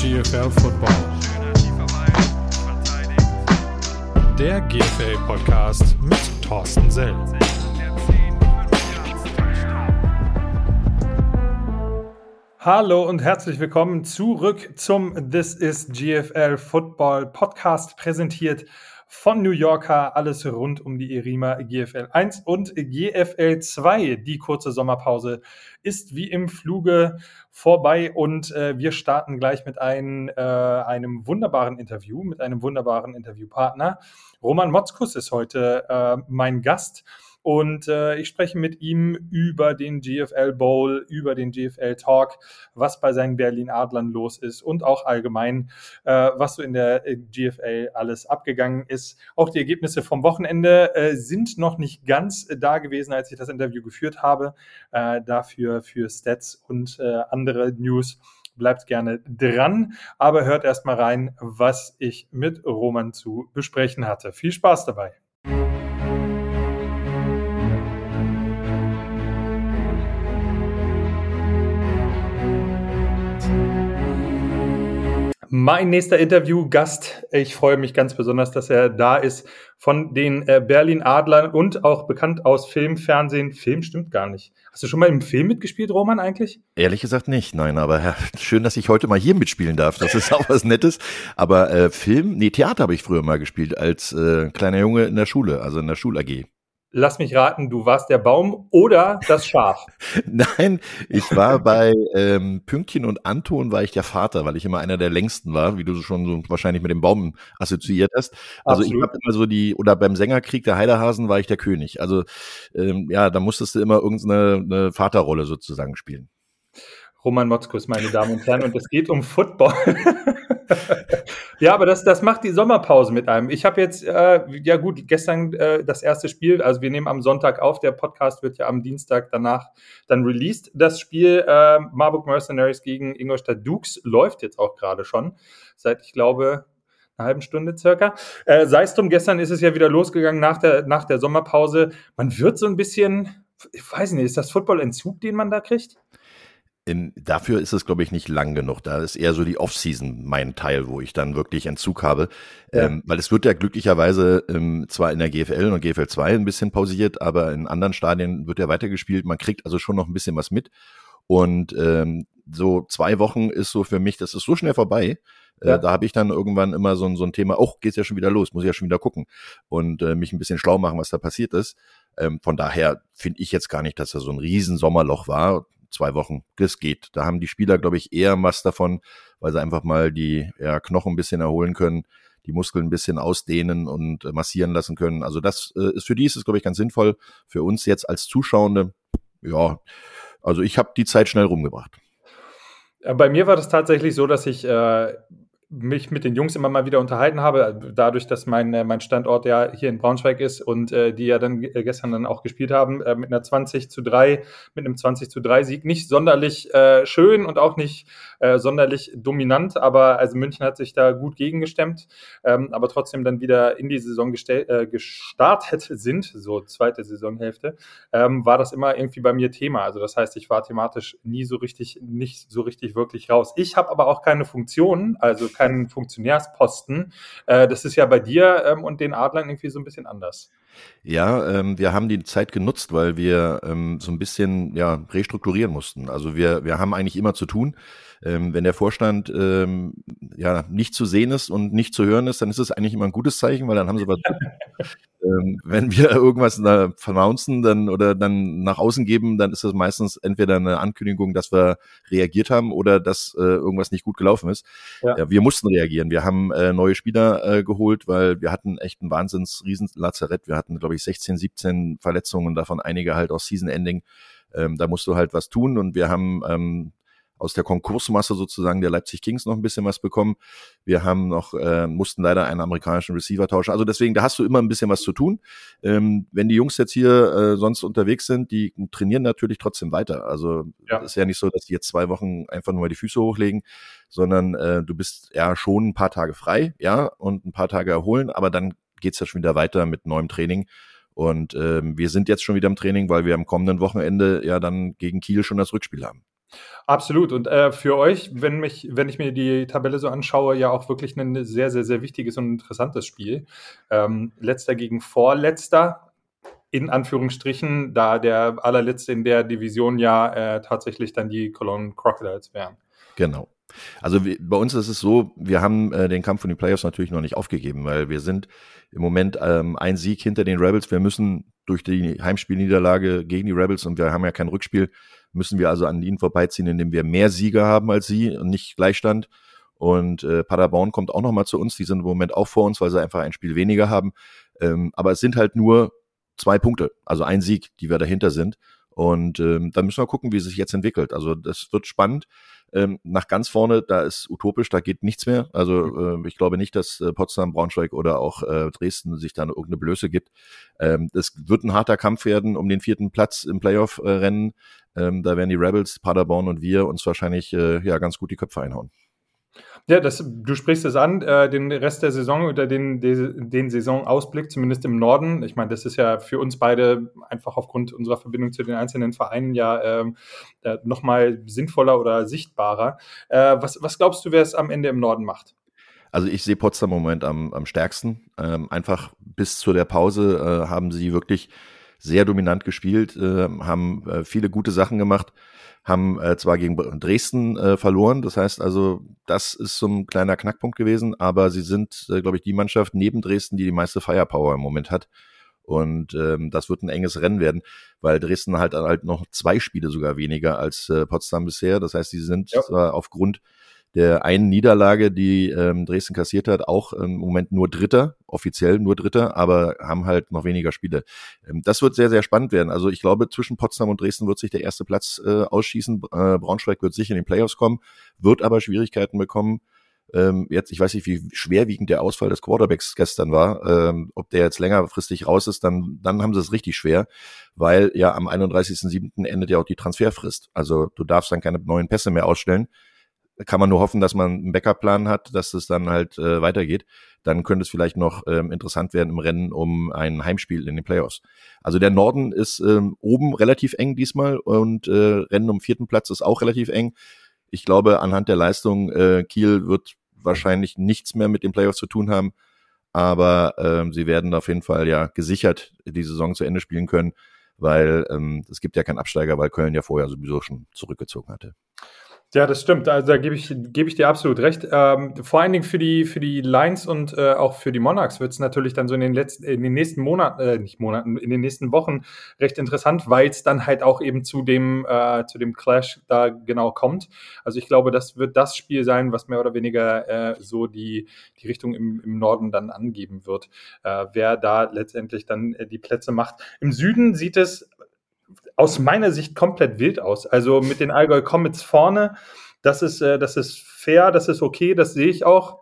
GFL Football. Der GFL Podcast mit Thorsten Sell. Hallo und herzlich willkommen zurück zum This is GFL Football Podcast, präsentiert von New Yorker, alles rund um die Erima GFL 1 und GFL 2. Die kurze Sommerpause ist wie im Fluge vorbei und äh, wir starten gleich mit ein, äh, einem wunderbaren Interview, mit einem wunderbaren Interviewpartner. Roman Motzkus ist heute äh, mein Gast. Und äh, ich spreche mit ihm über den GFL Bowl, über den GFL Talk, was bei seinen Berlin Adlern los ist und auch allgemein, äh, was so in der äh, GFL alles abgegangen ist. Auch die Ergebnisse vom Wochenende äh, sind noch nicht ganz da gewesen, als ich das Interview geführt habe. Äh, dafür für Stats und äh, andere News bleibt gerne dran, aber hört erstmal rein, was ich mit Roman zu besprechen hatte. Viel Spaß dabei. Mein nächster Interviewgast, ich freue mich ganz besonders, dass er da ist, von den äh, Berlin Adlern und auch bekannt aus Film, Fernsehen. Film stimmt gar nicht. Hast du schon mal im Film mitgespielt, Roman, eigentlich? Ehrlich gesagt nicht, nein, aber ja, schön, dass ich heute mal hier mitspielen darf. Das ist auch was Nettes. Aber äh, Film, nee, Theater habe ich früher mal gespielt als äh, kleiner Junge in der Schule, also in der Schul-AG. Lass mich raten, du warst der Baum oder das Schaf. Nein, ich war bei ähm, Pünktchen und Anton war ich der Vater, weil ich immer einer der längsten war, wie du schon so wahrscheinlich mit dem Baum assoziiert hast. Also Absolut. ich habe immer so die, oder beim Sängerkrieg der Heidehasen war ich der König. Also ähm, ja, da musstest du immer irgendeine eine Vaterrolle sozusagen spielen. Roman Motzkus, meine Damen und Herren, und es geht um Football. ja, aber das, das macht die Sommerpause mit einem. Ich habe jetzt, äh, ja gut, gestern äh, das erste Spiel, also wir nehmen am Sonntag auf, der Podcast wird ja am Dienstag danach dann released. Das Spiel äh, Marburg Mercenaries gegen Ingolstadt Dukes läuft jetzt auch gerade schon, seit ich glaube einer halben Stunde circa. Äh, Sei es drum, gestern ist es ja wieder losgegangen nach der, nach der Sommerpause. Man wird so ein bisschen, ich weiß nicht, ist das Football-Entzug, den man da kriegt? In, dafür ist es, glaube ich, nicht lang genug. Da ist eher so die Off-Season mein Teil, wo ich dann wirklich Entzug habe. Ja. Ähm, weil es wird ja glücklicherweise ähm, zwar in der GFL und GFL 2 ein bisschen pausiert, aber in anderen Stadien wird ja weitergespielt. Man kriegt also schon noch ein bisschen was mit. Und ähm, so zwei Wochen ist so für mich, das ist so schnell vorbei. Äh, ja. Äh, da habe ich dann irgendwann immer so, so ein Thema, oh, geht's ja schon wieder los, muss ich ja schon wieder gucken und äh, mich ein bisschen schlau machen, was da passiert ist. Ähm, von daher finde ich jetzt gar nicht, dass da so ein riesen Sommerloch war zwei Wochen. Das geht. Da haben die Spieler, glaube ich, eher was davon, weil sie einfach mal die ja, Knochen ein bisschen erholen können, die Muskeln ein bisschen ausdehnen und äh, massieren lassen können. Also das äh, ist für die ist es, glaube ich, ganz sinnvoll. Für uns jetzt als Zuschauende, ja, also ich habe die Zeit schnell rumgebracht. Bei mir war das tatsächlich so, dass ich äh, mich mit den Jungs immer mal wieder unterhalten habe, dadurch, dass mein, äh, mein Standort ja hier in Braunschweig ist und äh, die ja dann äh, gestern dann auch gespielt haben, äh, mit einer 20 zu 3, mit einem 20 zu 3 Sieg. Nicht sonderlich äh, schön und auch nicht äh, sonderlich dominant, aber also München hat sich da gut gegengestemmt, ähm, aber trotzdem dann wieder in die Saison äh, gestartet sind, so zweite Saisonhälfte, ähm, war das immer irgendwie bei mir Thema. Also das heißt, ich war thematisch nie so richtig, nicht so richtig wirklich raus. Ich habe aber auch keine Funktion, also keinen Funktionärsposten. Äh, das ist ja bei dir ähm, und den Adlern irgendwie so ein bisschen anders. Ja, ähm, wir haben die Zeit genutzt, weil wir ähm, so ein bisschen ja, restrukturieren mussten. Also wir, wir haben eigentlich immer zu tun. Ähm, wenn der Vorstand ja nicht zu sehen ist und nicht zu hören ist, dann ist es eigentlich immer ein gutes Zeichen, weil dann haben sie was. ähm, wenn wir irgendwas da vernouncen dann oder dann nach außen geben, dann ist das meistens entweder eine Ankündigung, dass wir reagiert haben oder dass äh, irgendwas nicht gut gelaufen ist. Ja. ja wir mussten reagieren. Wir haben äh, neue Spieler äh, geholt, weil wir hatten echt ein wahnsinns riesen Lazarett. Wir hatten, glaube ich, 16, 17 Verletzungen, davon einige halt aus Season Ending. Ähm, da musst du halt was tun und wir haben ähm, aus der Konkursmasse sozusagen der Leipzig Kings noch ein bisschen was bekommen. Wir haben noch, äh, mussten leider einen amerikanischen Receiver tauschen. Also deswegen, da hast du immer ein bisschen was zu tun. Ähm, wenn die Jungs jetzt hier äh, sonst unterwegs sind, die trainieren natürlich trotzdem weiter. Also ja. ist ja nicht so, dass die jetzt zwei Wochen einfach nur mal die Füße hochlegen, sondern äh, du bist ja schon ein paar Tage frei, ja, und ein paar Tage erholen, aber dann geht's ja schon wieder weiter mit neuem Training. Und ähm, wir sind jetzt schon wieder im Training, weil wir am kommenden Wochenende ja dann gegen Kiel schon das Rückspiel haben. Absolut. Und äh, für euch, wenn, mich, wenn ich mir die Tabelle so anschaue, ja auch wirklich ein sehr, sehr, sehr wichtiges und interessantes Spiel. Ähm, letzter gegen Vorletzter, in Anführungsstrichen, da der allerletzte in der Division ja äh, tatsächlich dann die Cologne Crocodiles wären. Genau. Also wie, bei uns ist es so, wir haben äh, den Kampf von den Playoffs natürlich noch nicht aufgegeben, weil wir sind im Moment ähm, ein Sieg hinter den Rebels. Wir müssen durch die Heimspielniederlage gegen die Rebels und wir haben ja kein Rückspiel, müssen wir also an ihnen vorbeiziehen, indem wir mehr Sieger haben als sie und nicht Gleichstand. Und äh, Paderborn kommt auch nochmal zu uns. Die sind im Moment auch vor uns, weil sie einfach ein Spiel weniger haben. Ähm, aber es sind halt nur zwei Punkte, also ein Sieg, die wir dahinter sind. Und ähm, dann müssen wir gucken, wie es sich jetzt entwickelt. Also das wird spannend. Ähm, nach ganz vorne, da ist utopisch, da geht nichts mehr. Also äh, ich glaube nicht, dass äh, Potsdam, Braunschweig oder auch äh, Dresden sich da irgendeine Blöße gibt. Ähm, das wird ein harter Kampf werden um den vierten Platz im Playoff-Rennen. Ähm, da werden die Rebels, Paderborn und wir uns wahrscheinlich äh, ja ganz gut die Köpfe einhauen. Ja, das, du sprichst es an, äh, den Rest der Saison oder den, den, Saisonausblick, zumindest im Norden. Ich meine, das ist ja für uns beide einfach aufgrund unserer Verbindung zu den einzelnen Vereinen ja äh, nochmal sinnvoller oder sichtbarer. Äh, was, was glaubst du, wer es am Ende im Norden macht? Also ich sehe Potsdam im Moment am, am stärksten. Ähm, einfach bis zu der Pause äh, haben sie wirklich sehr dominant gespielt, äh, haben äh, viele gute Sachen gemacht haben äh, zwar gegen Dresden äh, verloren, das heißt also, das ist so ein kleiner Knackpunkt gewesen, aber sie sind, äh, glaube ich, die Mannschaft neben Dresden, die die meiste Firepower im Moment hat. Und ähm, das wird ein enges Rennen werden, weil Dresden halt halt noch zwei Spiele sogar weniger als äh, Potsdam bisher. Das heißt, sie sind ja. zwar aufgrund der einen Niederlage, die ähm, Dresden kassiert hat, auch im Moment nur Dritter, offiziell nur Dritter, aber haben halt noch weniger Spiele. Ähm, das wird sehr, sehr spannend werden. Also ich glaube, zwischen Potsdam und Dresden wird sich der erste Platz äh, ausschießen. Äh, Braunschweig wird sicher in den Playoffs kommen, wird aber Schwierigkeiten bekommen. Ähm, jetzt, ich weiß nicht, wie schwerwiegend der Ausfall des Quarterbacks gestern war. Ähm, ob der jetzt längerfristig raus ist, dann, dann haben sie es richtig schwer, weil ja am 31.07. endet ja auch die Transferfrist. Also du darfst dann keine neuen Pässe mehr ausstellen kann man nur hoffen, dass man einen Backup-Plan hat, dass es dann halt äh, weitergeht. Dann könnte es vielleicht noch ähm, interessant werden im Rennen um ein Heimspiel in den Playoffs. Also der Norden ist ähm, oben relativ eng diesmal und äh, Rennen um vierten Platz ist auch relativ eng. Ich glaube, anhand der Leistung, äh, Kiel wird wahrscheinlich nichts mehr mit den Playoffs zu tun haben, aber ähm, sie werden auf jeden Fall ja gesichert die Saison zu Ende spielen können, weil ähm, es gibt ja keinen Absteiger, weil Köln ja vorher sowieso schon zurückgezogen hatte. Ja, das stimmt. Also da gebe ich, gebe ich dir absolut recht. Ähm, vor allen Dingen für die, für die Lions und äh, auch für die Monarchs wird es natürlich dann so in den letzten, in den nächsten Monaten, äh, nicht Monaten, in den nächsten Wochen recht interessant, weil es dann halt auch eben zu dem, äh, zu dem Clash da genau kommt. Also ich glaube, das wird das Spiel sein, was mehr oder weniger äh, so die, die Richtung im, im Norden dann angeben wird, äh, wer da letztendlich dann äh, die Plätze macht. Im Süden sieht es aus meiner Sicht komplett wild aus. Also mit den Allgäu Comets vorne, das ist, äh, das ist fair, das ist okay, das sehe ich auch.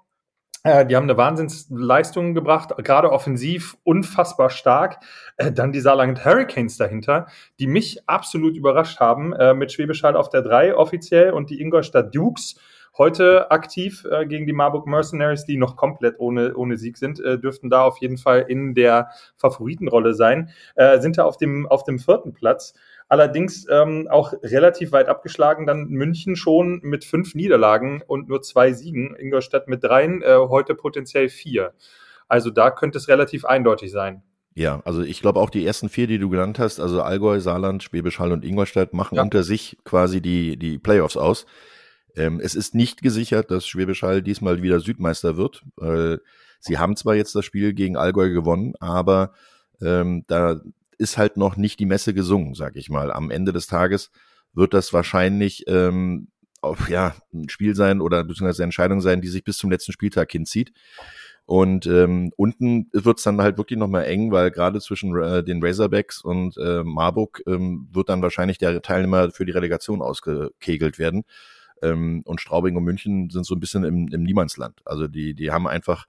Äh, die haben eine Wahnsinnsleistung gebracht, gerade offensiv unfassbar stark. Äh, dann die Saarland Hurricanes dahinter, die mich absolut überrascht haben, äh, mit Schwäbisch Hall auf der 3 offiziell und die Ingolstadt Dukes heute aktiv äh, gegen die Marburg Mercenaries, die noch komplett ohne, ohne Sieg sind, äh, dürften da auf jeden Fall in der Favoritenrolle sein, äh, sind da auf dem, auf dem vierten Platz. Allerdings ähm, auch relativ weit abgeschlagen, dann München schon mit fünf Niederlagen und nur zwei Siegen, Ingolstadt mit dreien, äh, heute potenziell vier. Also da könnte es relativ eindeutig sein. Ja, also ich glaube auch die ersten vier, die du genannt hast, also Allgäu, Saarland, Schwäbisch Hall und Ingolstadt, machen ja. unter sich quasi die, die Playoffs aus. Ähm, es ist nicht gesichert, dass Schwäbisch Hall diesmal wieder Südmeister wird. Äh, sie haben zwar jetzt das Spiel gegen Allgäu gewonnen, aber ähm, da ist halt noch nicht die Messe gesungen, sag ich mal. Am Ende des Tages wird das wahrscheinlich ähm, auf, ja, ein Spiel sein oder beziehungsweise eine Entscheidung sein, die sich bis zum letzten Spieltag hinzieht. Und ähm, unten wird es dann halt wirklich nochmal eng, weil gerade zwischen äh, den Razorbacks und äh, Marburg ähm, wird dann wahrscheinlich der Teilnehmer für die Relegation ausgekegelt werden. Ähm, und Straubing und München sind so ein bisschen im, im Niemandsland. Also die, die haben einfach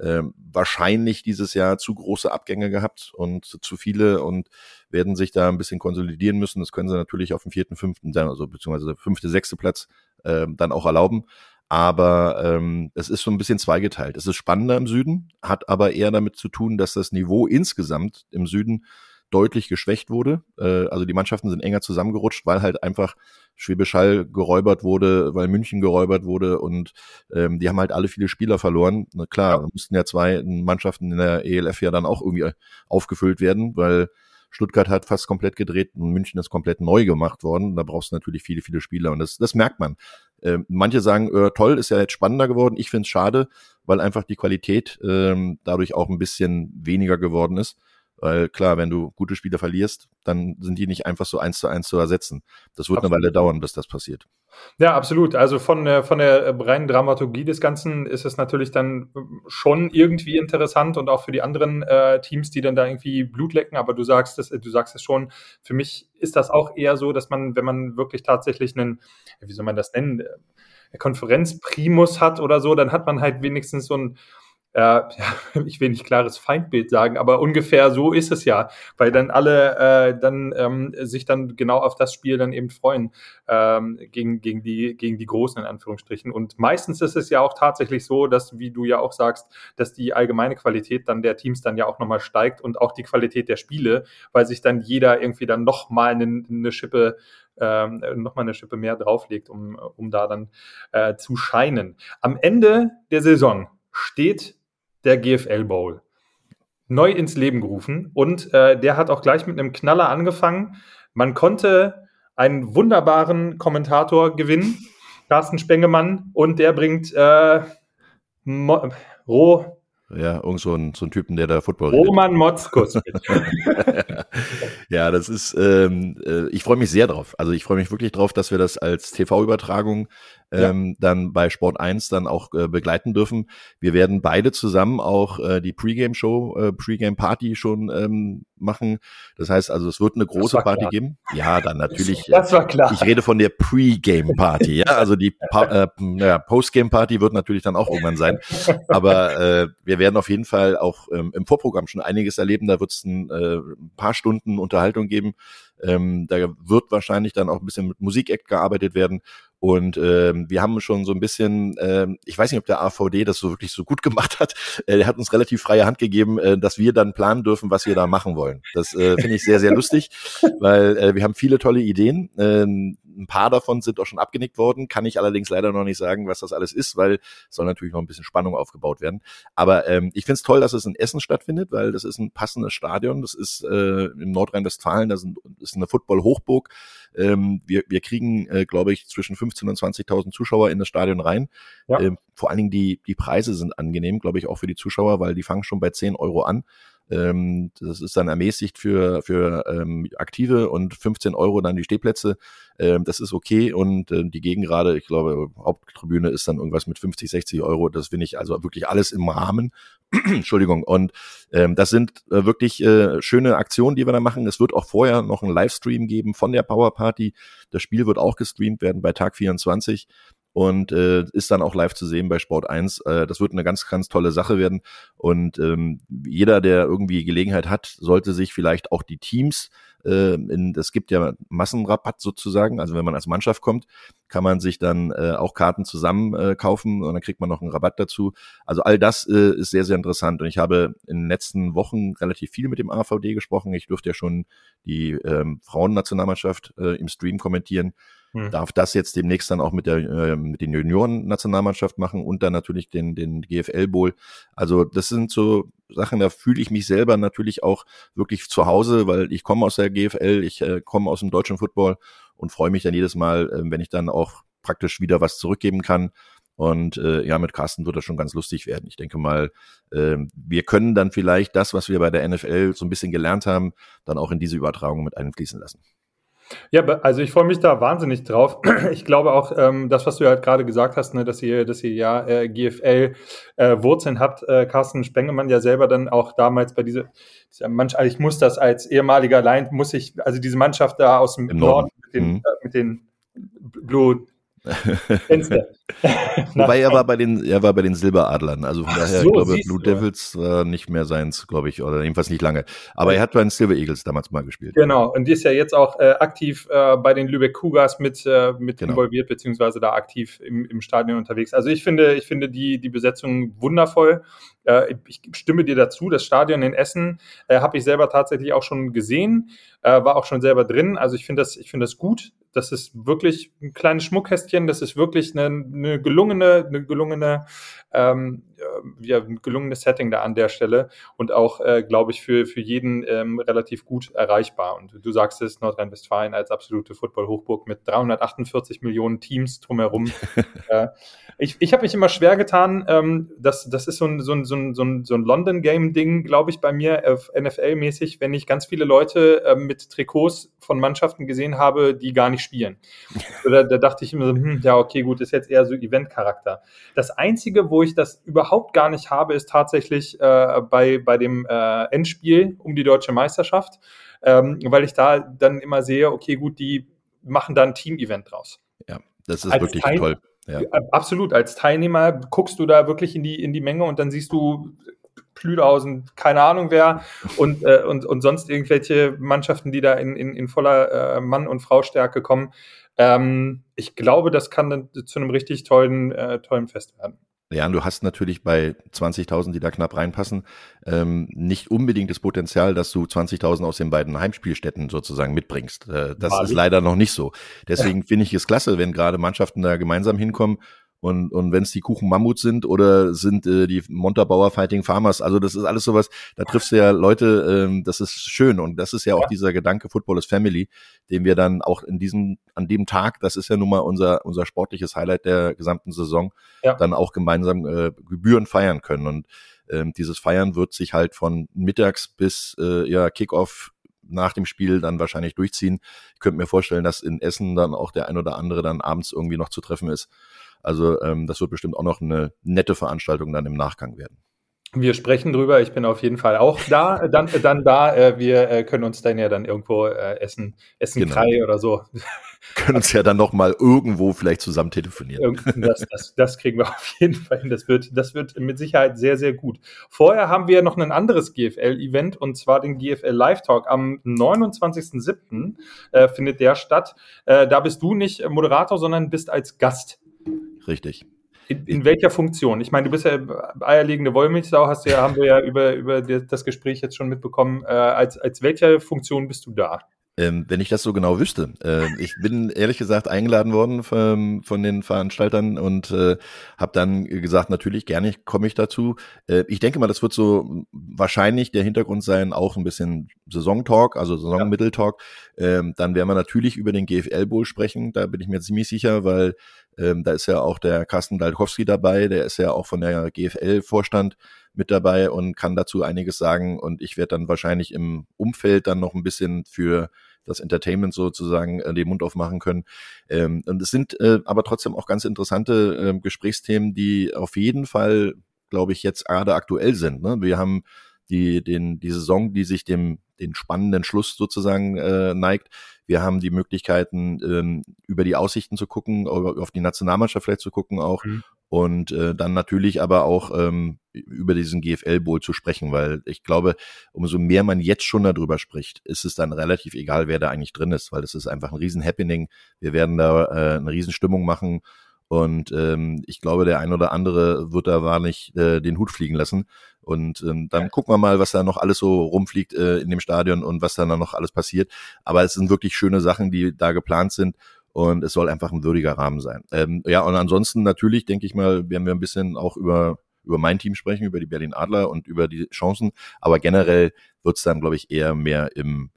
ähm, wahrscheinlich dieses Jahr zu große Abgänge gehabt und zu viele und werden sich da ein bisschen konsolidieren müssen. Das können sie natürlich auf dem vierten, fünften, also beziehungsweise fünfte, sechste Platz äh, dann auch erlauben. Aber ähm, es ist so ein bisschen zweigeteilt. Es ist spannender im Süden, hat aber eher damit zu tun, dass das Niveau insgesamt im Süden deutlich geschwächt wurde. Äh, also die Mannschaften sind enger zusammengerutscht, weil halt einfach Schwäbisch Hall geräubert wurde, weil München geräubert wurde und ähm, die haben halt alle viele Spieler verloren. Na klar, mussten ja zwei Mannschaften in der ELF ja dann auch irgendwie aufgefüllt werden, weil Stuttgart hat fast komplett gedreht und München ist komplett neu gemacht worden. Da brauchst du natürlich viele, viele Spieler und das, das merkt man. Äh, manche sagen, äh, toll, ist ja jetzt spannender geworden. Ich finde es schade, weil einfach die Qualität ähm, dadurch auch ein bisschen weniger geworden ist. Weil klar, wenn du gute Spieler verlierst, dann sind die nicht einfach so eins zu eins zu ersetzen. Das wird absolut. eine Weile dauern, bis das passiert. Ja, absolut. Also von, äh, von der reinen Dramaturgie des Ganzen ist es natürlich dann schon irgendwie interessant und auch für die anderen äh, Teams, die dann da irgendwie Blut lecken. Aber du sagst es, du sagst es schon. Für mich ist das auch eher so, dass man, wenn man wirklich tatsächlich einen, wie soll man das nennen, äh, Konferenzprimus hat oder so, dann hat man halt wenigstens so ein äh, ja, ich will nicht klares Feindbild sagen, aber ungefähr so ist es ja, weil dann alle äh, dann ähm, sich dann genau auf das Spiel dann eben freuen ähm, gegen, gegen, die, gegen die Großen in Anführungsstrichen. Und meistens ist es ja auch tatsächlich so, dass, wie du ja auch sagst, dass die allgemeine Qualität dann der Teams dann ja auch nochmal steigt und auch die Qualität der Spiele, weil sich dann jeder irgendwie dann nochmal eine, eine Schippe ähm, nochmal eine Schippe mehr drauflegt, um, um da dann äh, zu scheinen. Am Ende der Saison steht der GFL Bowl neu ins Leben gerufen und äh, der hat auch gleich mit einem Knaller angefangen. Man konnte einen wunderbaren Kommentator gewinnen, Carsten Spengemann, und der bringt äh, Mo Roh. Ja, irgend so ein, so ein Typen, der da Football Roman Motzkus. ja, das ist, ähm, äh, ich freue mich sehr drauf. Also ich freue mich wirklich drauf, dass wir das als TV-Übertragung ähm, ja. dann bei Sport 1 dann auch äh, begleiten dürfen. Wir werden beide zusammen auch äh, die Pre-Game-Show, äh, Pre-Game-Party schon ähm, machen. Das heißt also, es wird eine große Party klar. geben. Ja, dann natürlich. Das war klar. Ich rede von der Pre-Game-Party. ja, also die pa äh, ja, Post-Game-Party wird natürlich dann auch irgendwann sein. Aber äh, wir werden auf jeden Fall auch ähm, im Vorprogramm schon einiges erleben. Da wird es ein äh, paar Stunden Unterhaltung geben. Ähm, da wird wahrscheinlich dann auch ein bisschen mit Musik-Act gearbeitet werden. Und ähm, wir haben schon so ein bisschen, ähm, ich weiß nicht, ob der AVD das so wirklich so gut gemacht hat. Äh, er hat uns relativ freie Hand gegeben, äh, dass wir dann planen dürfen, was wir da machen wollen. Das äh, finde ich sehr, sehr lustig, weil äh, wir haben viele tolle Ideen. Ähm, ein paar davon sind auch schon abgenickt worden, kann ich allerdings leider noch nicht sagen, was das alles ist, weil soll natürlich noch ein bisschen Spannung aufgebaut werden. Aber ähm, ich finde es toll, dass es in Essen stattfindet, weil das ist ein passendes Stadion. Das ist äh, in Nordrhein-Westfalen, das ist eine Football-Hochburg. Ähm, wir, wir kriegen, äh, glaube ich, zwischen 15.000 und 20.000 Zuschauer in das Stadion rein. Ja. Ähm, vor allen Dingen die, die Preise sind angenehm, glaube ich, auch für die Zuschauer, weil die fangen schon bei 10 Euro an. Ähm, das ist dann ermäßigt für, für ähm, Aktive und 15 Euro dann die Stehplätze. Ähm, das ist okay und äh, die Gegengrade, ich glaube, Haupttribüne ist dann irgendwas mit 50, 60 Euro. Das finde ich also wirklich alles im Rahmen. Entschuldigung. Und ähm, das sind äh, wirklich äh, schöne Aktionen, die wir da machen. Es wird auch vorher noch einen Livestream geben von der Power Party. Das Spiel wird auch gestreamt werden bei Tag 24 und äh, ist dann auch live zu sehen bei Sport 1. Äh, das wird eine ganz, ganz tolle Sache werden. Und ähm, jeder, der irgendwie Gelegenheit hat, sollte sich vielleicht auch die Teams äh, in, es gibt ja Massenrabatt sozusagen, also wenn man als Mannschaft kommt, kann man sich dann äh, auch Karten zusammen äh, kaufen und dann kriegt man noch einen Rabatt dazu. Also all das äh, ist sehr, sehr interessant und ich habe in den letzten Wochen relativ viel mit dem AVD gesprochen. Ich durfte ja schon die ähm, Frauennationalmannschaft äh, im Stream kommentieren hm. darf das jetzt demnächst dann auch mit der äh, mit den Junioren-Nationalmannschaft machen und dann natürlich den den GFL Bowl. Also das sind so Sachen, da fühle ich mich selber natürlich auch wirklich zu Hause, weil ich komme aus der GFL, ich äh, komme aus dem deutschen Football und freue mich dann jedes Mal, äh, wenn ich dann auch praktisch wieder was zurückgeben kann. Und äh, ja, mit Carsten wird das schon ganz lustig werden. Ich denke mal, äh, wir können dann vielleicht das, was wir bei der NFL so ein bisschen gelernt haben, dann auch in diese Übertragung mit einfließen lassen. Ja, also ich freue mich da wahnsinnig drauf. Ich glaube auch, ähm, das, was du halt gerade gesagt hast, ne, dass ihr, dass ihr ja äh, GFL-Wurzeln äh, habt, äh, Carsten Spengemann ja selber dann auch damals bei dieser, dieser Mannschaft, also ich muss das als ehemaliger Line, muss ich, also diese Mannschaft da aus dem Norden, Norden mit den, mhm. äh, mit den Blue. Wobei er war bei den, er war bei den Silberadlern. Also von daher, so, ich glaube, Blue Devils war nicht mehr seins, glaube ich, oder jedenfalls nicht lange. Aber er hat bei den Silver Eagles damals mal gespielt. Genau. Und die ist ja jetzt auch äh, aktiv äh, bei den Lübeck Cougars mit, äh, mit genau. involviert, beziehungsweise da aktiv im, im Stadion unterwegs. Also ich finde, ich finde die, die Besetzung wundervoll. Äh, ich stimme dir dazu, das Stadion in Essen äh, habe ich selber tatsächlich auch schon gesehen, äh, war auch schon selber drin. Also ich finde das, ich finde das gut. Das ist wirklich ein kleines Schmuckkästchen. Das ist wirklich eine, eine gelungene, eine gelungene, ähm, ja, ein gelungenes Setting da an der Stelle und auch, äh, glaube ich, für, für jeden ähm, relativ gut erreichbar. Und du sagst es, Nordrhein-Westfalen als absolute Football-Hochburg mit 348 Millionen Teams drumherum. äh, ich ich habe mich immer schwer getan. Ähm, das, das ist so ein, so ein, so ein, so ein, so ein London-Game-Ding, glaube ich, bei mir, äh, NFL-mäßig, wenn ich ganz viele Leute äh, mit Trikots von Mannschaften gesehen habe, die gar nicht spielen. da, da dachte ich immer so, hm, ja, okay, gut, ist jetzt eher so Event-Charakter. Das Einzige, wo ich das überhaupt gar nicht habe, ist tatsächlich äh, bei, bei dem äh, Endspiel um die deutsche Meisterschaft, ähm, weil ich da dann immer sehe, okay, gut, die machen da ein Team-Event draus. Ja, das ist Als wirklich Teil toll. Ja. Absolut. Als Teilnehmer guckst du da wirklich in die, in die Menge und dann siehst du Plüdhausen, keine Ahnung wer und, äh, und, und sonst irgendwelche Mannschaften, die da in, in, in voller äh, Mann- und Frau-Stärke kommen. Ähm, ich glaube, das kann dann zu einem richtig tollen, äh, tollen Fest werden. Ja, und du hast natürlich bei 20.000, die da knapp reinpassen, ähm, nicht unbedingt das Potenzial, dass du 20.000 aus den beiden Heimspielstätten sozusagen mitbringst. Äh, das War ist leider noch nicht so. Deswegen ja. finde ich es klasse, wenn gerade Mannschaften da gemeinsam hinkommen und, und wenn es die Kuchen Mammut sind oder sind äh, die Montabauer Fighting Farmers, also das ist alles sowas, da triffst du ja Leute, ähm, das ist schön und das ist ja auch ja. dieser Gedanke Football is Family, den wir dann auch in diesem, an dem Tag, das ist ja nun mal unser, unser sportliches Highlight der gesamten Saison, ja. dann auch gemeinsam äh, Gebühren feiern können und ähm, dieses Feiern wird sich halt von mittags bis äh, ja Kickoff nach dem Spiel dann wahrscheinlich durchziehen. Ich könnte mir vorstellen, dass in Essen dann auch der ein oder andere dann abends irgendwie noch zu treffen ist. Also ähm, das wird bestimmt auch noch eine nette Veranstaltung dann im Nachgang werden. Wir sprechen drüber. Ich bin auf jeden Fall auch da, dann, dann da. Äh, wir äh, können uns dann ja dann irgendwo äh, essen, essen genau. Krei oder so. Können uns ja dann noch mal irgendwo vielleicht zusammen telefonieren. Das, das, das kriegen wir auf jeden Fall hin. Das wird, das wird mit Sicherheit sehr, sehr gut. Vorher haben wir noch ein anderes GFL-Event und zwar den GFL Live Talk. Am 29.07. Äh, findet der statt. Da bist du nicht Moderator, sondern bist als Gast Richtig. In, in, welcher Funktion? Ich meine, du bist ja eierlegende Wollmilchsau, hast ja, haben wir ja über, über das Gespräch jetzt schon mitbekommen. Äh, als, als welcher Funktion bist du da? Ähm, wenn ich das so genau wüsste. Äh, ich bin ehrlich gesagt eingeladen worden von, von den Veranstaltern und äh, habe dann gesagt, natürlich gerne komme ich dazu. Äh, ich denke mal, das wird so wahrscheinlich der Hintergrund sein, auch ein bisschen Saisontalk, also Saisonmitteltalk. Ähm, dann werden wir natürlich über den GFL Bowl sprechen, da bin ich mir ziemlich sicher, weil ähm, da ist ja auch der Carsten Dalkowski dabei, der ist ja auch von der GFL-Vorstand mit dabei und kann dazu einiges sagen. Und ich werde dann wahrscheinlich im Umfeld dann noch ein bisschen für das Entertainment sozusagen äh, den Mund aufmachen können. Ähm, und es sind äh, aber trotzdem auch ganz interessante äh, Gesprächsthemen, die auf jeden Fall, glaube ich, jetzt gerade aktuell sind. Ne? Wir haben die, den, die Saison, die sich dem den spannenden Schluss sozusagen äh, neigt. Wir haben die Möglichkeiten, ähm, über die Aussichten zu gucken, auf die Nationalmannschaft vielleicht zu gucken auch. Mhm. Und äh, dann natürlich aber auch ähm, über diesen GFL-Bowl zu sprechen, weil ich glaube, umso mehr man jetzt schon darüber spricht, ist es dann relativ egal, wer da eigentlich drin ist, weil es ist einfach ein Riesen-Happening. Wir werden da äh, eine Riesenstimmung machen und ähm, ich glaube, der ein oder andere wird da wahrlich äh, den Hut fliegen lassen. Und ähm, dann gucken wir mal, was da noch alles so rumfliegt äh, in dem Stadion und was da noch alles passiert. Aber es sind wirklich schöne Sachen, die da geplant sind. Und es soll einfach ein würdiger Rahmen sein. Ähm, ja, und ansonsten natürlich, denke ich mal, werden wir ein bisschen auch über über mein Team sprechen, über die Berlin Adler und über die Chancen. Aber generell wird es dann, glaube ich, eher mehr im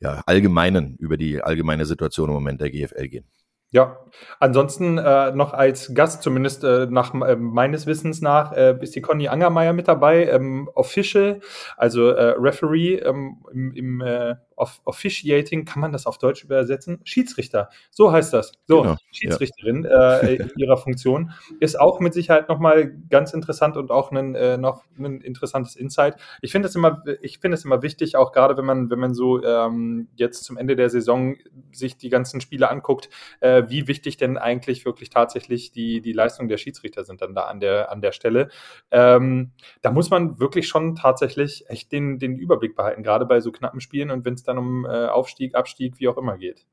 ja, allgemeinen, über die allgemeine Situation im Moment der GFL gehen. Ja, ansonsten äh, noch als Gast, zumindest äh, nach äh, meines Wissens nach, äh, ist die Conny Angermeier mit dabei, ähm, Official, also äh, Referee ähm, im, im äh, Officiating, kann man das auf Deutsch übersetzen? Schiedsrichter, so heißt das. So, genau, Schiedsrichterin ja. in ihrer Funktion. Ist auch mit Sicherheit nochmal ganz interessant und auch ein, noch ein interessantes Insight. Ich finde es immer, ich finde es immer wichtig, auch gerade wenn man, wenn man so ähm, jetzt zum Ende der Saison sich die ganzen Spiele anguckt, äh, wie wichtig denn eigentlich wirklich tatsächlich die, die Leistung der Schiedsrichter sind dann da an der, an der Stelle. Ähm, da muss man wirklich schon tatsächlich echt den, den Überblick behalten, gerade bei so knappen Spielen und wenn es dann um äh, Aufstieg, Abstieg, wie auch immer geht.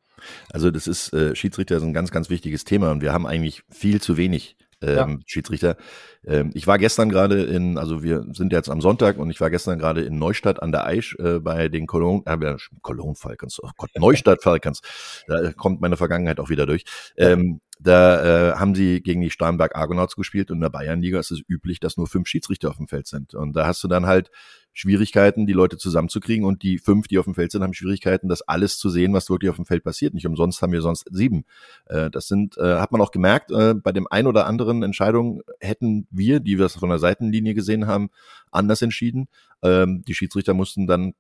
Also das ist, äh, Schiedsrichter ist ein ganz, ganz wichtiges Thema und wir haben eigentlich viel zu wenig ähm, ja. Schiedsrichter. Ähm, ich war gestern gerade in, also wir sind jetzt am Sonntag und ich war gestern gerade in Neustadt an der Aisch äh, bei den Cologne, äh, Cologne Falcons, oh Gott, Neustadt Falcons. Da kommt meine Vergangenheit auch wieder durch. Ähm, da äh, haben sie gegen die Starnberg Argonauts gespielt und in der Bayernliga ist es üblich, dass nur fünf Schiedsrichter auf dem Feld sind. Und da hast du dann halt Schwierigkeiten, die Leute zusammenzukriegen und die fünf, die auf dem Feld sind, haben Schwierigkeiten, das alles zu sehen, was wirklich auf dem Feld passiert. Nicht umsonst haben wir sonst sieben. Äh, das sind, äh, hat man auch gemerkt, äh, bei dem ein oder anderen Entscheidung hätten wir, die wir es von der Seitenlinie gesehen haben, anders entschieden. Ähm, die Schiedsrichter mussten dann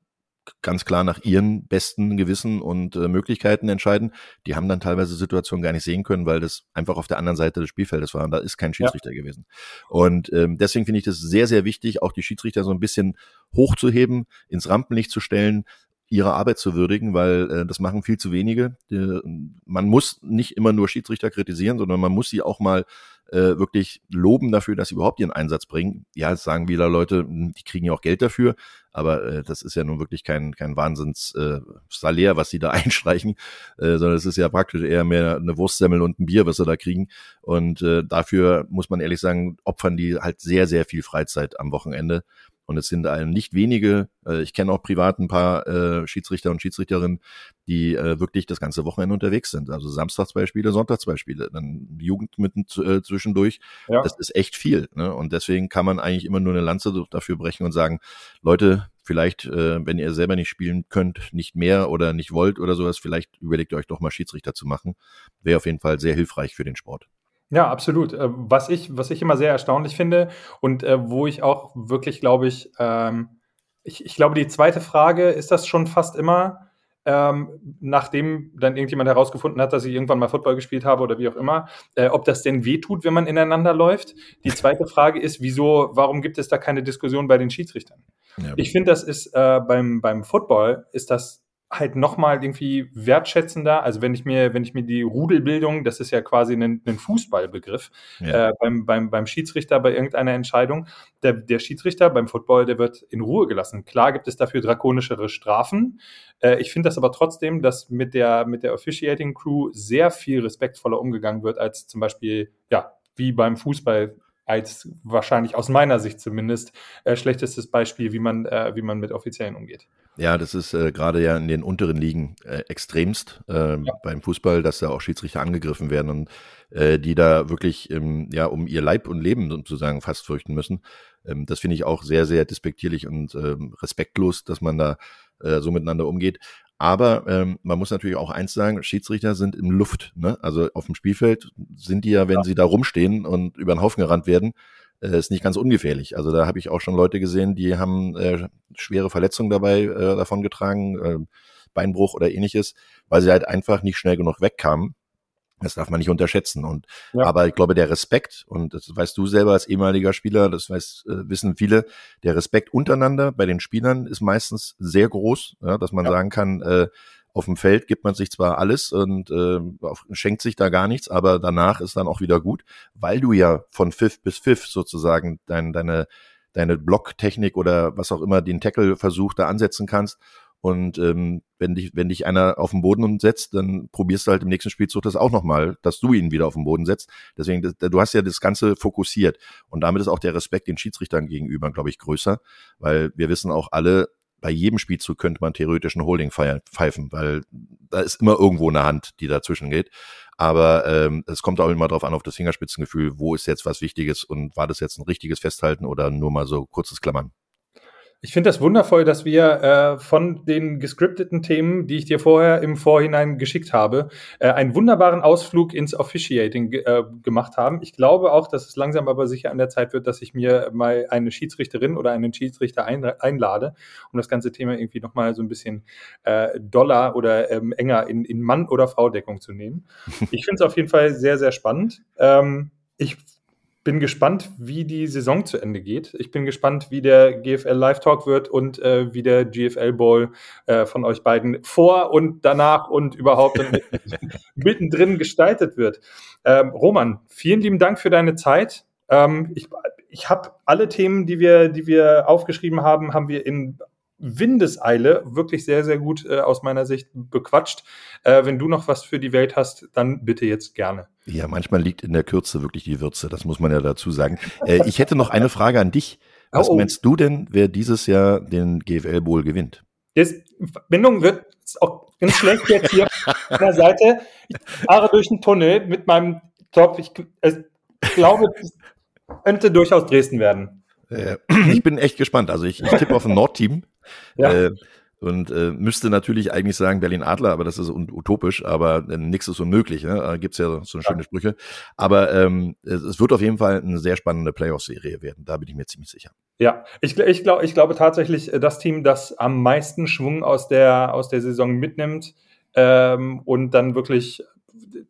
ganz klar nach ihren besten Gewissen und äh, Möglichkeiten entscheiden. Die haben dann teilweise Situationen gar nicht sehen können, weil das einfach auf der anderen Seite des Spielfeldes war und da ist kein Schiedsrichter ja. gewesen. Und ähm, deswegen finde ich das sehr, sehr wichtig, auch die Schiedsrichter so ein bisschen hochzuheben, ins Rampenlicht zu stellen, ihre Arbeit zu würdigen, weil äh, das machen viel zu wenige. Die, man muss nicht immer nur Schiedsrichter kritisieren, sondern man muss sie auch mal äh, wirklich loben dafür, dass sie überhaupt ihren Einsatz bringen. Ja, jetzt sagen wieder Leute, hm, die kriegen ja auch Geld dafür, aber äh, das ist ja nun wirklich kein, kein Wahnsinns äh, was sie da einstreichen, äh, sondern es ist ja praktisch eher mehr eine Wurstsemmel und ein Bier, was sie da kriegen. Und äh, dafür muss man ehrlich sagen, opfern die halt sehr, sehr viel Freizeit am Wochenende. Und es sind ein nicht wenige, äh, ich kenne auch privat ein paar äh, Schiedsrichter und Schiedsrichterinnen, die äh, wirklich das ganze Wochenende unterwegs sind. Also Samstag zwei Spiele, Sonntag zwei Spiele, dann Jugend mitten äh, zwischendurch. Ja. Das ist echt viel. Ne? Und deswegen kann man eigentlich immer nur eine Lanze dafür brechen und sagen, Leute, vielleicht, äh, wenn ihr selber nicht spielen könnt, nicht mehr oder nicht wollt oder sowas, vielleicht überlegt ihr euch doch mal Schiedsrichter zu machen. Wäre auf jeden Fall sehr hilfreich für den Sport. Ja, absolut. Äh, was ich, was ich immer sehr erstaunlich finde und äh, wo ich auch wirklich, glaube ich, ähm, ich, ich glaube, die zweite Frage ist das schon fast immer, ähm, nachdem dann irgendjemand herausgefunden hat, dass ich irgendwann mal Football gespielt habe oder wie auch immer, äh, ob das denn wehtut, wenn man ineinander läuft. Die zweite Frage ist, wieso, warum gibt es da keine Diskussion bei den Schiedsrichtern? Ja. Ich finde, das ist äh, beim, beim Football ist das halt nochmal irgendwie wertschätzender. Also wenn ich mir, wenn ich mir die Rudelbildung, das ist ja quasi ein, ein Fußballbegriff, ja. äh, beim, beim, beim Schiedsrichter bei irgendeiner Entscheidung, der, der Schiedsrichter beim Football, der wird in Ruhe gelassen. Klar gibt es dafür drakonischere Strafen. Äh, ich finde das aber trotzdem, dass mit der, mit der Officiating Crew sehr viel respektvoller umgegangen wird als zum Beispiel, ja, wie beim Fußball als wahrscheinlich aus meiner Sicht zumindest äh, schlechtestes Beispiel, wie man, äh, wie man mit Offiziellen umgeht. Ja, das ist äh, gerade ja in den unteren Ligen äh, extremst äh, ja. beim Fußball, dass da auch Schiedsrichter angegriffen werden und äh, die da wirklich ähm, ja um ihr Leib und Leben sozusagen fast fürchten müssen. Ähm, das finde ich auch sehr, sehr despektierlich und ähm, respektlos, dass man da äh, so miteinander umgeht. Aber ähm, man muss natürlich auch eins sagen, Schiedsrichter sind im Luft. Ne? Also auf dem Spielfeld sind die ja, wenn ja. sie da rumstehen und über den Haufen gerannt werden, äh, ist nicht ganz ungefährlich. Also da habe ich auch schon Leute gesehen, die haben äh, schwere Verletzungen dabei äh, davon getragen, äh, Beinbruch oder ähnliches, weil sie halt einfach nicht schnell genug wegkamen. Das darf man nicht unterschätzen. Und ja. aber ich glaube, der Respekt, und das weißt du selber als ehemaliger Spieler, das weiß, äh, wissen viele, der Respekt untereinander bei den Spielern ist meistens sehr groß, ja, dass man ja. sagen kann, äh, auf dem Feld gibt man sich zwar alles und äh, schenkt sich da gar nichts, aber danach ist dann auch wieder gut, weil du ja von Pfiff bis Pfiff sozusagen dein, deine, deine Blocktechnik oder was auch immer den Tackle-Versuch da ansetzen kannst. Und ähm, wenn dich, wenn dich einer auf den Boden setzt, dann probierst du halt im nächsten Spielzug das auch nochmal, dass du ihn wieder auf den Boden setzt. Deswegen, du hast ja das Ganze fokussiert. Und damit ist auch der Respekt den Schiedsrichtern gegenüber, glaube ich, größer, weil wir wissen auch alle, bei jedem Spielzug könnte man theoretisch einen Holding pfeifen, weil da ist immer irgendwo eine Hand, die dazwischen geht. Aber ähm, es kommt auch immer darauf an, auf das Fingerspitzengefühl, wo ist jetzt was Wichtiges und war das jetzt ein richtiges Festhalten oder nur mal so kurzes Klammern. Ich finde das wundervoll, dass wir äh, von den gescripteten Themen, die ich dir vorher im Vorhinein geschickt habe, äh, einen wunderbaren Ausflug ins Officiating äh, gemacht haben. Ich glaube auch, dass es langsam aber sicher an der Zeit wird, dass ich mir mal eine Schiedsrichterin oder einen Schiedsrichter ein, einlade, um das ganze Thema irgendwie nochmal so ein bisschen äh, doller oder ähm, enger in, in Mann- oder Frau-Deckung zu nehmen. Ich finde es auf jeden Fall sehr, sehr spannend. Ähm, ich bin gespannt, wie die Saison zu Ende geht. Ich bin gespannt, wie der GFL Live Talk wird und äh, wie der GFL Bowl äh, von euch beiden vor und danach und überhaupt mittendrin gestaltet wird. Ähm, Roman, vielen lieben Dank für deine Zeit. Ähm, ich ich habe alle Themen, die wir, die wir aufgeschrieben haben, haben wir in Windeseile wirklich sehr, sehr gut äh, aus meiner Sicht bequatscht. Äh, wenn du noch was für die Welt hast, dann bitte jetzt gerne. Ja, manchmal liegt in der Kürze wirklich die Würze, das muss man ja dazu sagen. Äh, ich hätte noch eine Frage an dich. Was oh, oh. meinst du denn, wer dieses Jahr den GFL Bowl gewinnt? Die Verbindung wird auch ganz schlecht jetzt hier an der Seite. Ich fahre durch den Tunnel mit meinem Top. Ich, ich glaube, es könnte durchaus Dresden werden. Äh, ich bin echt gespannt. Also ich, ich tippe auf ein Nordteam. Ja. Äh, und äh, müsste natürlich eigentlich sagen Berlin Adler, aber das ist utopisch, aber äh, nichts ist unmöglich. Ne? Da gibt's ja so schöne ja. Sprüche. Aber ähm, es wird auf jeden Fall eine sehr spannende Playoff-Serie werden. Da bin ich mir ziemlich sicher. Ja, ich, ich, glaub, ich glaube tatsächlich, äh, das Team, das am meisten Schwung aus der, aus der Saison mitnimmt ähm, und dann wirklich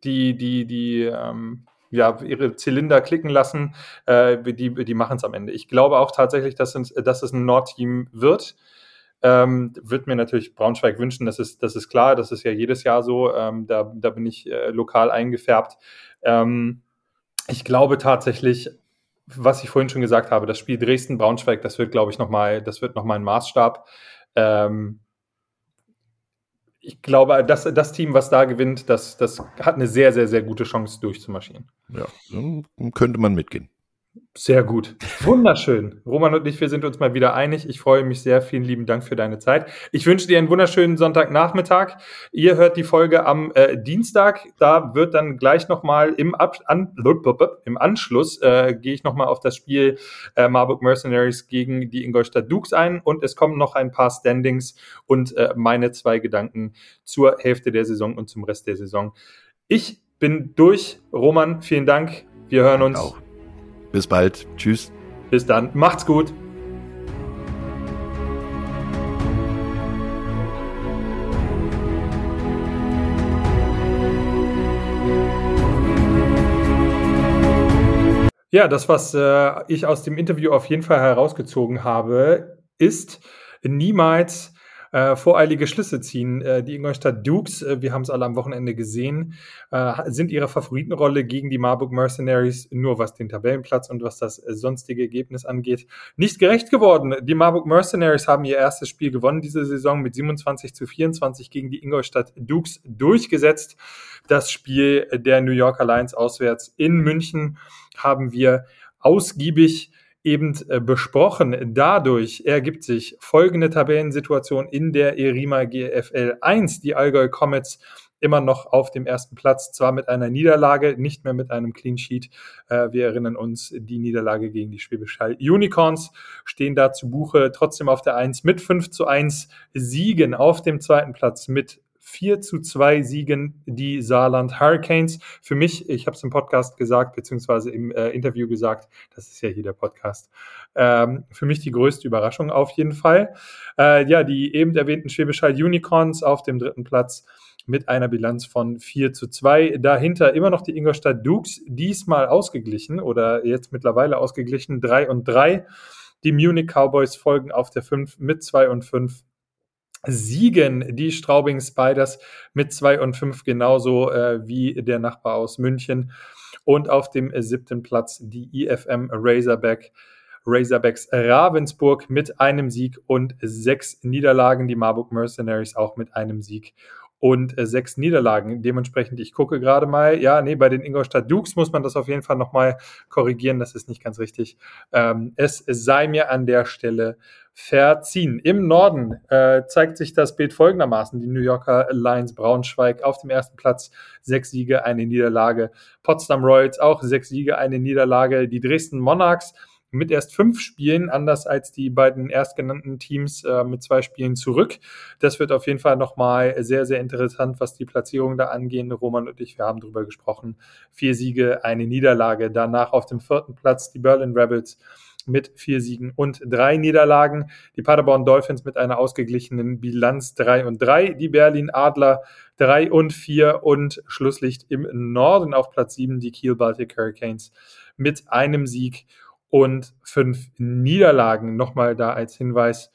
die, die, die ähm, ja, ihre Zylinder klicken lassen, äh, die, die machen es am Ende. Ich glaube auch tatsächlich, dass es, dass es ein Nordteam wird. Ähm, wird mir natürlich Braunschweig wünschen, das ist, das ist klar, das ist ja jedes Jahr so. Ähm, da, da bin ich äh, lokal eingefärbt. Ähm, ich glaube tatsächlich, was ich vorhin schon gesagt habe, das Spiel Dresden-Braunschweig, das wird, glaube ich, nochmal, das wird nochmal ein Maßstab. Ähm, ich glaube, das, das Team, was da gewinnt, das, das hat eine sehr, sehr, sehr gute Chance durchzumarschieren. Ja, könnte man mitgehen. Sehr gut. Wunderschön. Roman und ich, wir sind uns mal wieder einig. Ich freue mich sehr. Vielen lieben Dank für deine Zeit. Ich wünsche dir einen wunderschönen Sonntagnachmittag. Ihr hört die Folge am äh, Dienstag. Da wird dann gleich nochmal im, Ab an, im Anschluss, äh, gehe ich nochmal auf das Spiel äh, Marburg Mercenaries gegen die Ingolstadt Dukes ein. Und es kommen noch ein paar Standings und äh, meine zwei Gedanken zur Hälfte der Saison und zum Rest der Saison. Ich bin durch. Roman, vielen Dank. Wir hören uns. Auch. Bis bald. Tschüss. Bis dann. Macht's gut. Ja, das, was äh, ich aus dem Interview auf jeden Fall herausgezogen habe, ist niemals äh, voreilige Schlüsse ziehen. Äh, die Ingolstadt Dukes, äh, wir haben es alle am Wochenende gesehen, äh, sind ihrer Favoritenrolle gegen die Marburg Mercenaries nur was den Tabellenplatz und was das sonstige Ergebnis angeht, nicht gerecht geworden. Die Marburg Mercenaries haben ihr erstes Spiel gewonnen diese Saison mit 27 zu 24 gegen die Ingolstadt Dukes durchgesetzt. Das Spiel der New Yorker Lions auswärts in München haben wir ausgiebig eben äh, besprochen. Dadurch ergibt sich folgende Tabellensituation in der ERIMA GFL 1. Die Allgäu Comets immer noch auf dem ersten Platz, zwar mit einer Niederlage, nicht mehr mit einem Clean Sheet. Äh, wir erinnern uns, die Niederlage gegen die Schwäbisch Unicorns stehen da zu Buche, trotzdem auf der 1 mit 5 zu 1 Siegen auf dem zweiten Platz mit 4 zu 2 Siegen die Saarland Hurricanes. Für mich, ich habe es im Podcast gesagt, beziehungsweise im äh, Interview gesagt, das ist ja hier der Podcast, ähm, für mich die größte Überraschung auf jeden Fall. Äh, ja, die eben erwähnten Schwäbisch Unicorns auf dem dritten Platz mit einer Bilanz von 4 zu 2. Dahinter immer noch die Ingolstadt Dukes, diesmal ausgeglichen oder jetzt mittlerweile ausgeglichen, 3 und 3. Die Munich Cowboys folgen auf der 5 mit 2 und 5 siegen die Straubing Spiders mit 2 und 5 genauso äh, wie der Nachbar aus München. Und auf dem siebten Platz die IFM Razorback. Razorbacks Ravensburg mit einem Sieg und sechs Niederlagen. Die Marburg Mercenaries auch mit einem Sieg und äh, sechs Niederlagen. Dementsprechend, ich gucke gerade mal, ja, nee, bei den Ingolstadt Dukes muss man das auf jeden Fall nochmal korrigieren, das ist nicht ganz richtig. Ähm, es sei mir an der Stelle verziehen. Im Norden äh, zeigt sich das Bild folgendermaßen. Die New Yorker Lions Braunschweig auf dem ersten Platz, sechs Siege, eine Niederlage. Potsdam Royals auch sechs Siege, eine Niederlage. Die Dresden Monarchs mit erst fünf Spielen, anders als die beiden erstgenannten Teams äh, mit zwei Spielen zurück. Das wird auf jeden Fall nochmal sehr, sehr interessant, was die Platzierung da angeht. Roman und ich, wir haben darüber gesprochen. Vier Siege, eine Niederlage. Danach auf dem vierten Platz die Berlin Rebels mit vier Siegen und drei Niederlagen. Die Paderborn Dolphins mit einer ausgeglichenen Bilanz 3 und 3. Die Berlin Adler 3 und 4 und Schlusslicht im Norden auf Platz 7 die Kiel Baltic Hurricanes mit einem Sieg und fünf Niederlagen. Nochmal da als Hinweis.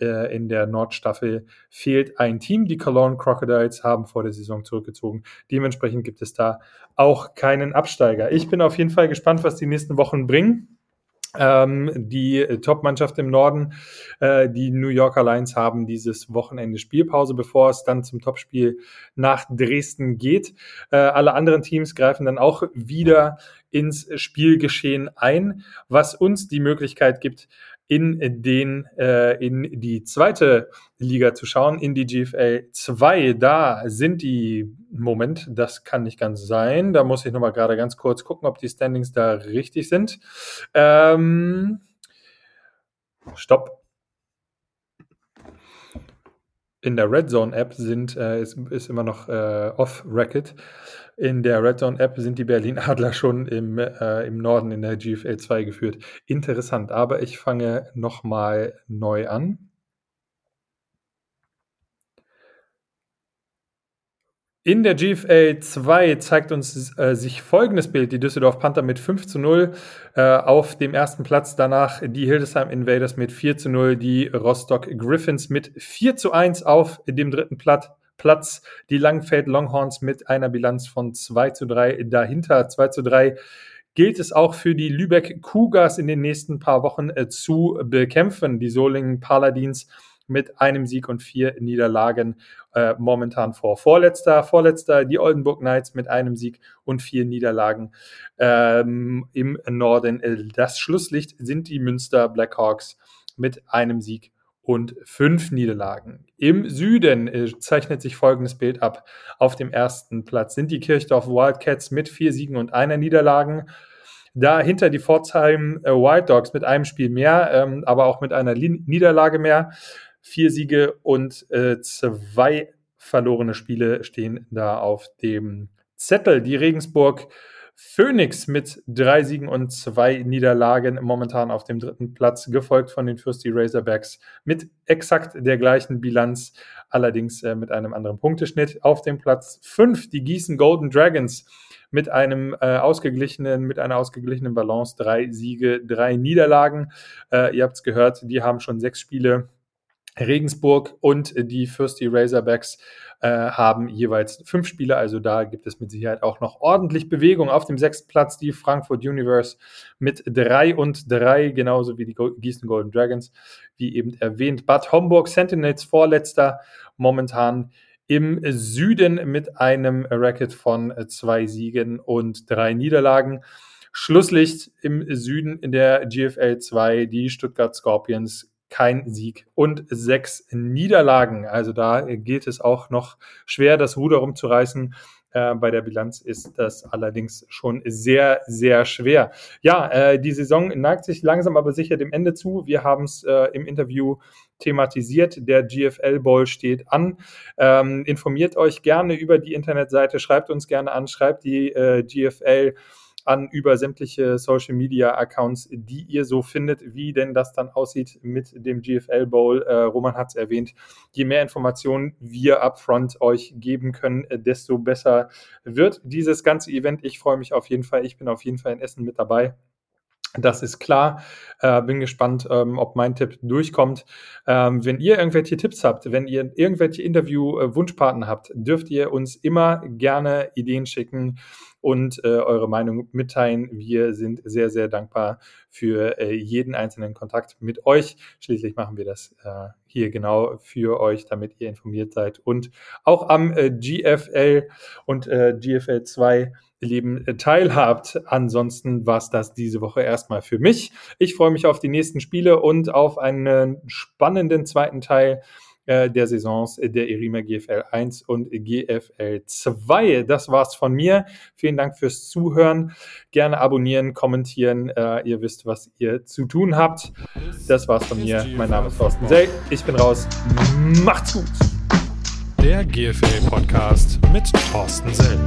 Äh, in der Nordstaffel fehlt ein Team. Die Cologne Crocodiles haben vor der Saison zurückgezogen. Dementsprechend gibt es da auch keinen Absteiger. Ich bin auf jeden Fall gespannt, was die nächsten Wochen bringen. Ähm, die Top-Mannschaft im Norden, äh, die New Yorker Lions, haben dieses Wochenende Spielpause, bevor es dann zum Topspiel nach Dresden geht. Äh, alle anderen Teams greifen dann auch wieder ins Spielgeschehen ein, was uns die Möglichkeit gibt, in den äh, in die zweite Liga zu schauen, in die GFL 2. Da sind die Moment, das kann nicht ganz sein. Da muss ich nochmal gerade ganz kurz gucken, ob die Standings da richtig sind. Ähm, stopp in der Red Zone App sind, äh, ist, ist immer noch äh, off-Racket. In der Red Zone App sind die Berlin Adler schon im, äh, im Norden in der GFL 2 geführt. Interessant, aber ich fange nochmal neu an. In der GFL 2 zeigt uns äh, sich folgendes Bild. Die Düsseldorf Panther mit 5 zu 0 äh, auf dem ersten Platz. Danach die Hildesheim Invaders mit 4 zu 0. Die Rostock Griffins mit 4 zu 1 auf dem dritten Platz. Platz. Die Langfeld Longhorns mit einer Bilanz von 2 zu 3 dahinter. 2 zu 3 gilt es auch für die Lübeck Cougars in den nächsten paar Wochen äh, zu bekämpfen. Die Solingen Paladins mit einem Sieg und vier Niederlagen äh, momentan vor. Vorletzter, vorletzter die Oldenburg Knights mit einem Sieg und vier Niederlagen ähm, im Norden. Äh, das Schlusslicht sind die Münster Blackhawks mit einem Sieg und fünf Niederlagen. Im Süden äh, zeichnet sich folgendes Bild ab. Auf dem ersten Platz sind die Kirchdorf Wildcats mit vier Siegen und einer Niederlagen. Dahinter die Pforzheim äh, Wild Dogs mit einem Spiel mehr, ähm, aber auch mit einer Niederlage mehr. Vier Siege und äh, zwei verlorene Spiele stehen da auf dem Zettel. Die Regensburg Phoenix mit drei Siegen und zwei Niederlagen momentan auf dem dritten Platz, gefolgt von den Fürsti Razorbacks mit exakt der gleichen Bilanz, allerdings äh, mit einem anderen Punkteschnitt. Auf dem Platz fünf die Gießen Golden Dragons mit einem äh, ausgeglichenen, mit einer ausgeglichenen Balance, drei Siege, drei Niederlagen. Äh, ihr habt es gehört, die haben schon sechs Spiele Regensburg und die Fürsti Razorbacks äh, haben jeweils fünf Spiele, also da gibt es mit Sicherheit auch noch ordentlich Bewegung. Auf dem sechsten Platz die Frankfurt Universe mit drei und drei, genauso wie die Gießen Golden Dragons, wie eben erwähnt. Bad Homburg Sentinels vorletzter, momentan im Süden mit einem Racket von zwei Siegen und drei Niederlagen. Schlusslicht im Süden in der GFL 2, die Stuttgart Scorpions kein Sieg und sechs Niederlagen. Also da gilt es auch noch schwer, das Ruder rumzureißen. Äh, bei der Bilanz ist das allerdings schon sehr, sehr schwer. Ja, äh, die Saison neigt sich langsam aber sicher dem Ende zu. Wir haben es äh, im Interview thematisiert. Der GFL Bowl steht an. Ähm, informiert euch gerne über die Internetseite, schreibt uns gerne an, schreibt die äh, An über sämtliche Social Media Accounts, die ihr so findet, wie denn das dann aussieht mit dem GFL Bowl. Äh, Roman hat es erwähnt. Je mehr Informationen wir upfront euch geben können, äh, desto besser wird dieses ganze Event. Ich freue mich auf jeden Fall. Ich bin auf jeden Fall in Essen mit dabei. Das ist klar. Äh, bin gespannt, ähm, ob mein Tipp durchkommt. Ähm, wenn ihr irgendwelche Tipps habt, wenn ihr irgendwelche Interview-Wunschpartner habt, dürft ihr uns immer gerne Ideen schicken und äh, eure Meinung mitteilen. Wir sind sehr, sehr dankbar für äh, jeden einzelnen Kontakt mit euch. Schließlich machen wir das äh, hier genau für euch, damit ihr informiert seid und auch am äh, GFL und äh, GFL 2 Leben äh, teilhabt. Ansonsten war es das diese Woche erstmal für mich. Ich freue mich auf die nächsten Spiele und auf einen spannenden zweiten Teil äh, der Saisons der Erima GFL 1 und GFL 2. Das war's von mir. Vielen Dank fürs Zuhören. Gerne abonnieren, kommentieren. Äh, ihr wisst, was ihr zu tun habt. Das war's von mir. Mein Name ist Thorsten Sell. Ich bin raus. Macht's gut. Der GFL Podcast mit Thorsten Sell.